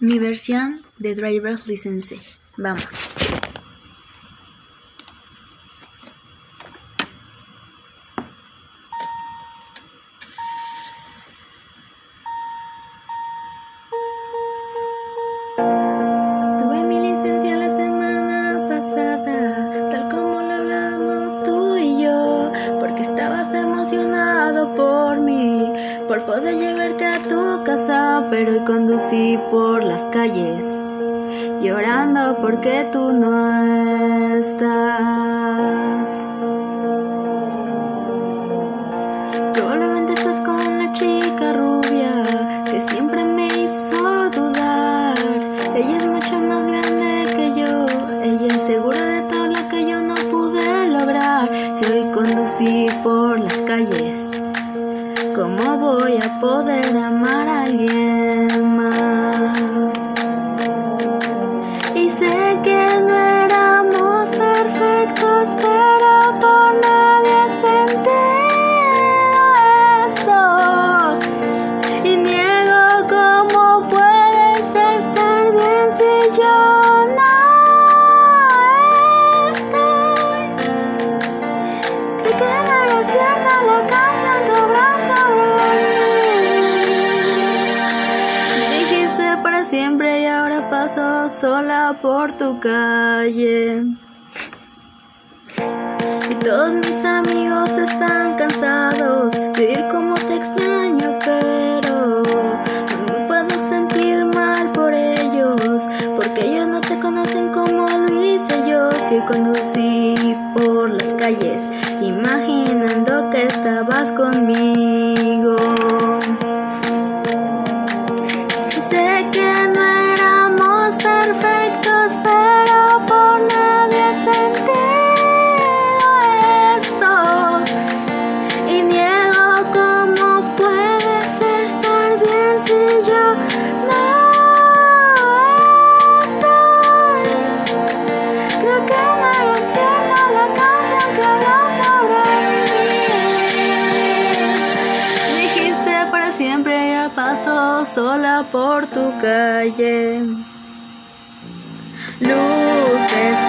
Mi versión de Driver's License. Vamos. Poder llevarte a tu casa, pero hoy conducí por las calles, llorando porque tú no estás. Probablemente estás con una chica rubia que siempre me hizo dudar. Ella es mucho más grande que yo. Ella es segura de todo lo que yo no pude lograr. Si hoy conducí por las calles, ¿cómo voy a poder amar a alguien más? Y sé que no éramos perfectos, pero por nadie sentido esto. Y niego cómo puedes estar bien si yo no estoy. Que era cierta la canción siempre y ahora paso sola por tu calle. Y todos mis amigos están cansados de oír cómo te extraño, pero no puedo sentir mal por ellos, porque ellos no te conocen como lo hice yo. Si conducí por las calles, imaginando que estabas conmigo. Sola por tu calle. Luces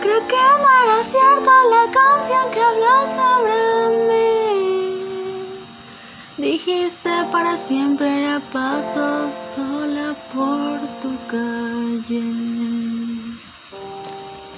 Creo que no era cierta la canción que habló sobre mí. Dijiste para siempre era paso sola por tu calle.